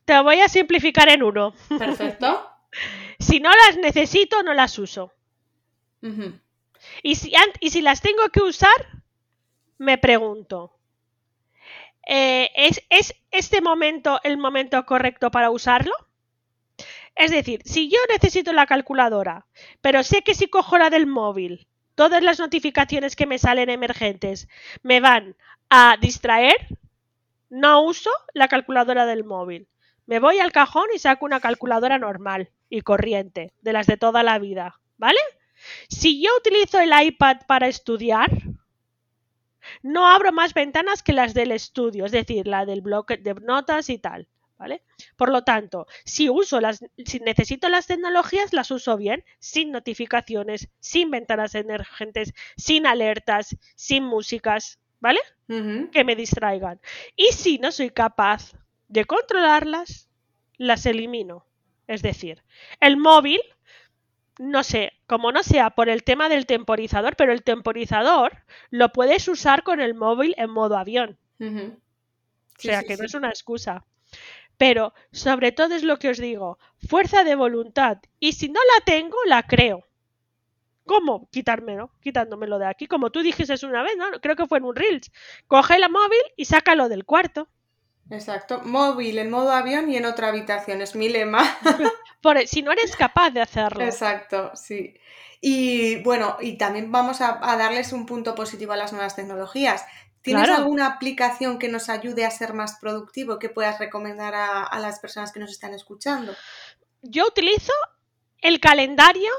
te voy a simplificar en uno. Perfecto. Si no las necesito, no las uso. Y si, y si las tengo que usar, me pregunto, eh, ¿es, ¿es este momento el momento correcto para usarlo? Es decir, si yo necesito la calculadora, pero sé que si cojo la del móvil, todas las notificaciones que me salen emergentes me van a distraer, no uso la calculadora del móvil. Me voy al cajón y saco una calculadora normal y corriente, de las de toda la vida, ¿vale? Si yo utilizo el iPad para estudiar, no abro más ventanas que las del estudio, es decir, la del bloque de notas y tal, ¿vale? Por lo tanto, si uso las, si necesito las tecnologías, las uso bien, sin notificaciones, sin ventanas emergentes, sin alertas, sin músicas, ¿vale? Que me distraigan. Y si no soy capaz de controlarlas, las elimino. Es decir, el móvil, no sé, como no sea por el tema del temporizador, pero el temporizador lo puedes usar con el móvil en modo avión. o sea, que no es una excusa. Pero sobre todo es lo que os digo, fuerza de voluntad. Y si no la tengo, la creo. ¿Cómo? Quitármelo, quitándomelo de aquí. Como tú dijiste una vez, ¿no? Creo que fue en un Reels. Coge la móvil y sácalo del cuarto. Exacto. Móvil en modo avión y en otra habitación. Es mi lema. Por, e, si no eres capaz de hacerlo. Exacto, sí. Y bueno, y también vamos a darles un punto positivo a las nuevas tecnologías. ¿Tienes alguna aplicación que nos ayude a ser más productivo que puedas recomendar a, las personas que nos están escuchando? Yo utilizo el calendario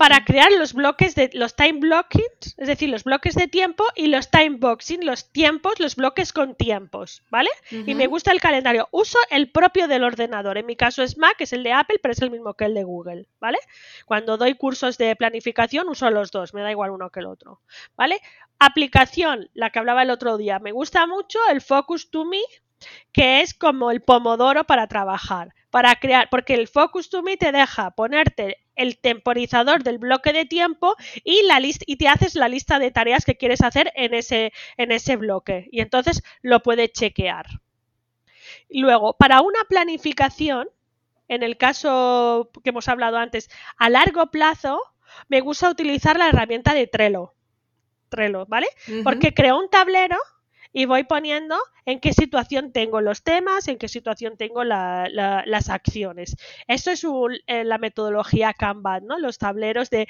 para crear los bloques de los time blocking, es decir, los bloques de tiempo y los time boxing, los tiempos, los bloques con tiempos, ¿vale? Y me gusta el calendario. Uso el propio del ordenador. En mi caso es Mac, es el de Apple, pero es el mismo que el de Google, ¿vale? Cuando doy cursos de planificación uso los dos, me da igual uno que el otro, ¿vale? Aplicación, la que hablaba el otro día. Me gusta mucho el Focus to Me, que es como el pomodoro para trabajar, para crear, porque el Focus to Me te deja ponerte el temporizador del bloque de tiempo y la lista y te haces la lista de tareas que quieres hacer en ese en ese bloque y entonces lo puedes chequear. Luego, para una planificación, en el caso que hemos hablado antes, a largo plazo, me gusta utilizar la herramienta de Trello. Trello, ¿vale? Porque creo un tablero y voy poniendo en qué situación tengo los temas, en qué situación tengo las acciones. Eso es eh, la metodología Kanban, ¿no? Los tableros de,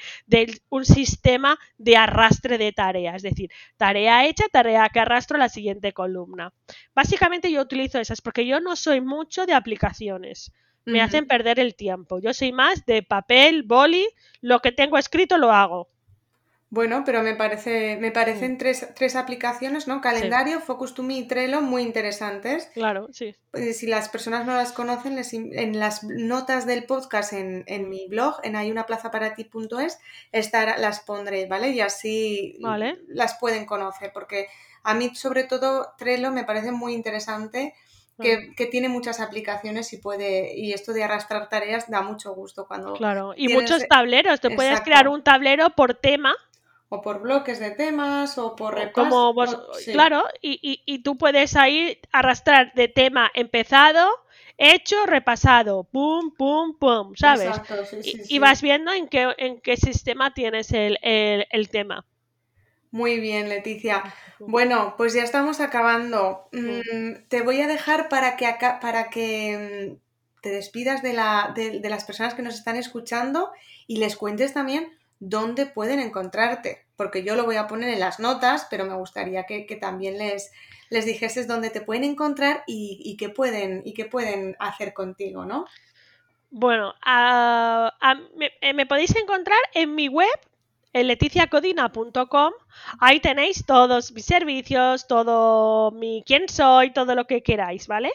un sistema de arrastre de tareas, es decir, tarea hecha, tarea que arrastro a la siguiente columna. Básicamente yo utilizo esas porque yo no soy mucho de aplicaciones. Me hacen perder el tiempo. Yo soy más de papel, boli, lo que tengo escrito lo hago. Bueno, pero me parece, me parecen tres, tres aplicaciones, ¿no? Calendario, Focus to Me y Trello muy interesantes. Claro, sí. Si las personas no las conocen, en las notas del podcast en, mi blog, en hayunaplazaparati.es, las pondré, ¿vale? Y así las pueden conocer, porque a mí sobre todo Trello me parece muy interesante. Que, que, tiene muchas aplicaciones y puede y esto de arrastrar tareas da mucho gusto cuando claro y muchos tableros te puedes crear un tablero por tema o por bloques de temas o por Como Claro, y, y, tú puedes ahí arrastrar de tema empezado, hecho, repasado, pum, pum, pum, ¿sabes? Exacto, sí, sí, y, vas viendo en qué, en qué sistema tienes el, tema. Muy bien, Leticia. Bueno, pues ya estamos acabando. Mm, te voy a dejar para que, acá, para que mm, te despidas de, la, de las personas que nos están escuchando y les cuentes también dónde pueden encontrarte, porque yo lo voy a poner en las notas, pero me gustaría que, también les, les dijeses dónde te pueden encontrar y, qué pueden, y qué pueden hacer contigo, ¿no? Bueno, eh, me, podéis encontrar en mi web, en leticiacodina.com. Ahí tenéis todos mis servicios, todo mi quién soy, todo lo que queráis, ¿vale?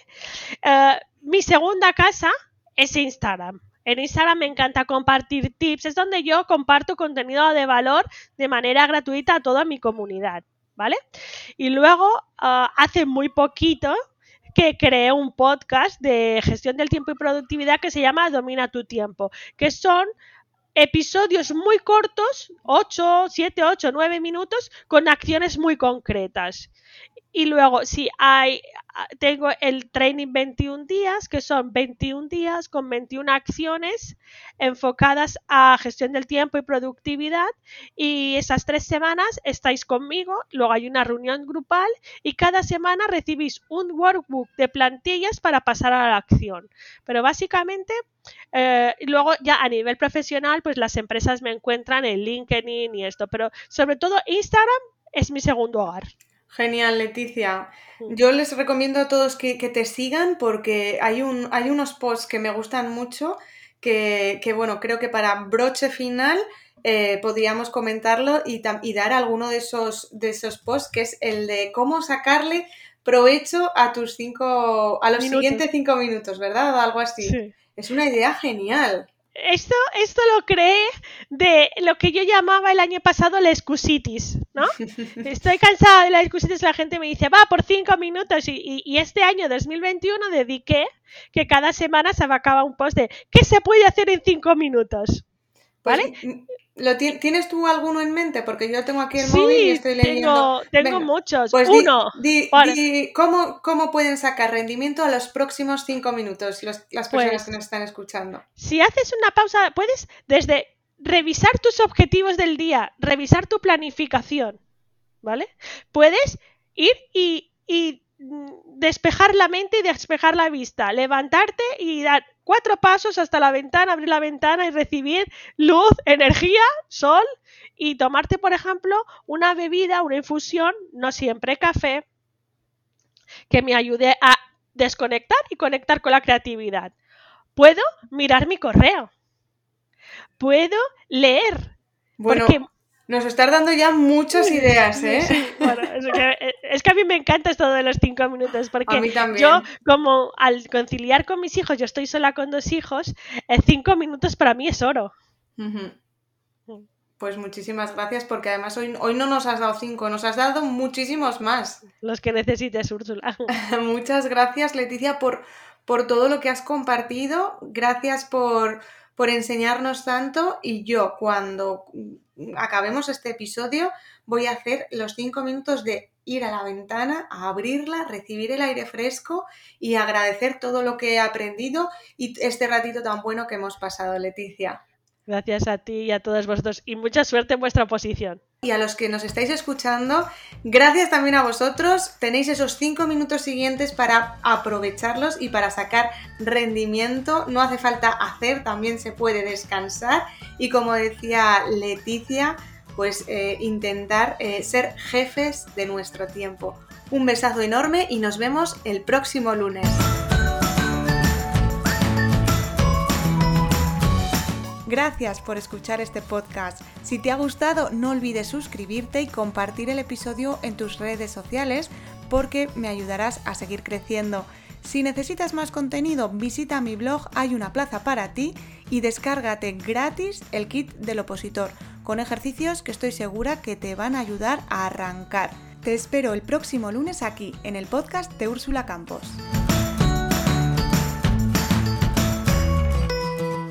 Eh, mi segunda casa es Instagram. En Instagram me encanta compartir tips, es donde yo comparto contenido de valor de manera gratuita a toda mi comunidad, ¿vale? Y luego, ah, hace muy poquito que creé un podcast de gestión del tiempo y productividad que se llama Domina tu tiempo, que son episodios muy cortos, 8, 7, 8, 9 minutos, con acciones muy concretas. Y luego, si hay, tengo el training 21 días, que son 21 días con 21 acciones enfocadas a gestión del tiempo y productividad. Y esas tres semanas estáis conmigo, luego hay una reunión grupal y cada semana recibís un workbook de plantillas para pasar a la acción. Pero básicamente, eh, luego ya a nivel profesional, pues las empresas me encuentran en LinkedIn y esto, pero sobre todo Instagram es mi segundo hogar. Genial, Leticia. Yo les recomiendo a todos que, te sigan porque hay, un, hay unos posts que me gustan mucho que, bueno, creo que para broche final eh, podríamos comentarlo y, y, dar alguno de esos, de esos posts, que es el de cómo sacarle provecho a tus cinco, a los siguientes cinco minutos, ¿verdad? O algo así. Es una idea genial. Esto, esto lo creé de lo que yo llamaba el año pasado la excusitis, ¿no? Estoy cansada de la excusitis, la gente me dice, va, por cinco minutos. Y, y, este año 2021 dediqué que cada semana se acaba un post de ¿qué se puede hacer en cinco minutos? Pues ¿Vale? ¿Lo ¿Tienes tú alguno en mente? Porque yo tengo aquí el móvil y estoy leyendo. Tengo, tengo muchos. Pues Uno. ¿cómo, ¿cómo, pueden sacar rendimiento a los próximos cinco minutos las personas pues que nos están escuchando? Si haces una pausa, puedes desde revisar tus objetivos del día, revisar tu planificación, ¿vale? Puedes ir y, y Mm, despejar la mente y despejar la vista, levantarte y dar cuatro pasos hasta la ventana, abrir la ventana y recibir luz, energía, sol y tomarte, por ejemplo, una bebida, una infusión, no siempre café, que me ayude a desconectar y conectar con la creatividad. Puedo mirar mi correo. Puedo leer. Bueno, nos estás dando ya muchas ideas, ¿eh? es, que, a mí me encanta esto de los cinco minutos, porque yo, como al conciliar con mis hijos, yo estoy sola con dos hijos, eh, cinco minutos para mí es oro. Pues muchísimas gracias, porque además hoy, hoy no nos has dado cinco, nos has dado muchísimos más. Los que necesites, Úrsula. Muchas gracias, Leticia, por, por todo lo que has compartido. Gracias por por enseñarnos tanto y yo cuando acabemos este episodio voy a hacer los cinco minutos de ir a la ventana, a abrirla, recibir el aire fresco y agradecer todo lo que he aprendido y este ratito tan bueno que hemos pasado, Leticia. Gracias a ti y a todos vosotros y mucha suerte en vuestra posición. Y a los que nos estáis escuchando, gracias también a vosotros. Tenéis esos cinco minutos siguientes para aprovecharlos y para sacar rendimiento. No hace falta hacer, también se puede descansar. Y como decía Leticia, pues eh, intentar eh, ser jefes de nuestro tiempo. Un besazo enorme y nos vemos el próximo lunes. Gracias por escuchar este podcast. Si te ha gustado, no olvides suscribirte y compartir el episodio en tus redes sociales porque me ayudarás a seguir creciendo. Si necesitas más contenido, visita mi blog Hay una plaza para ti y descárgate gratis el kit del opositor con ejercicios que estoy segura que te van a ayudar a arrancar. Te espero el próximo lunes aquí en el podcast de Úrsula Campos.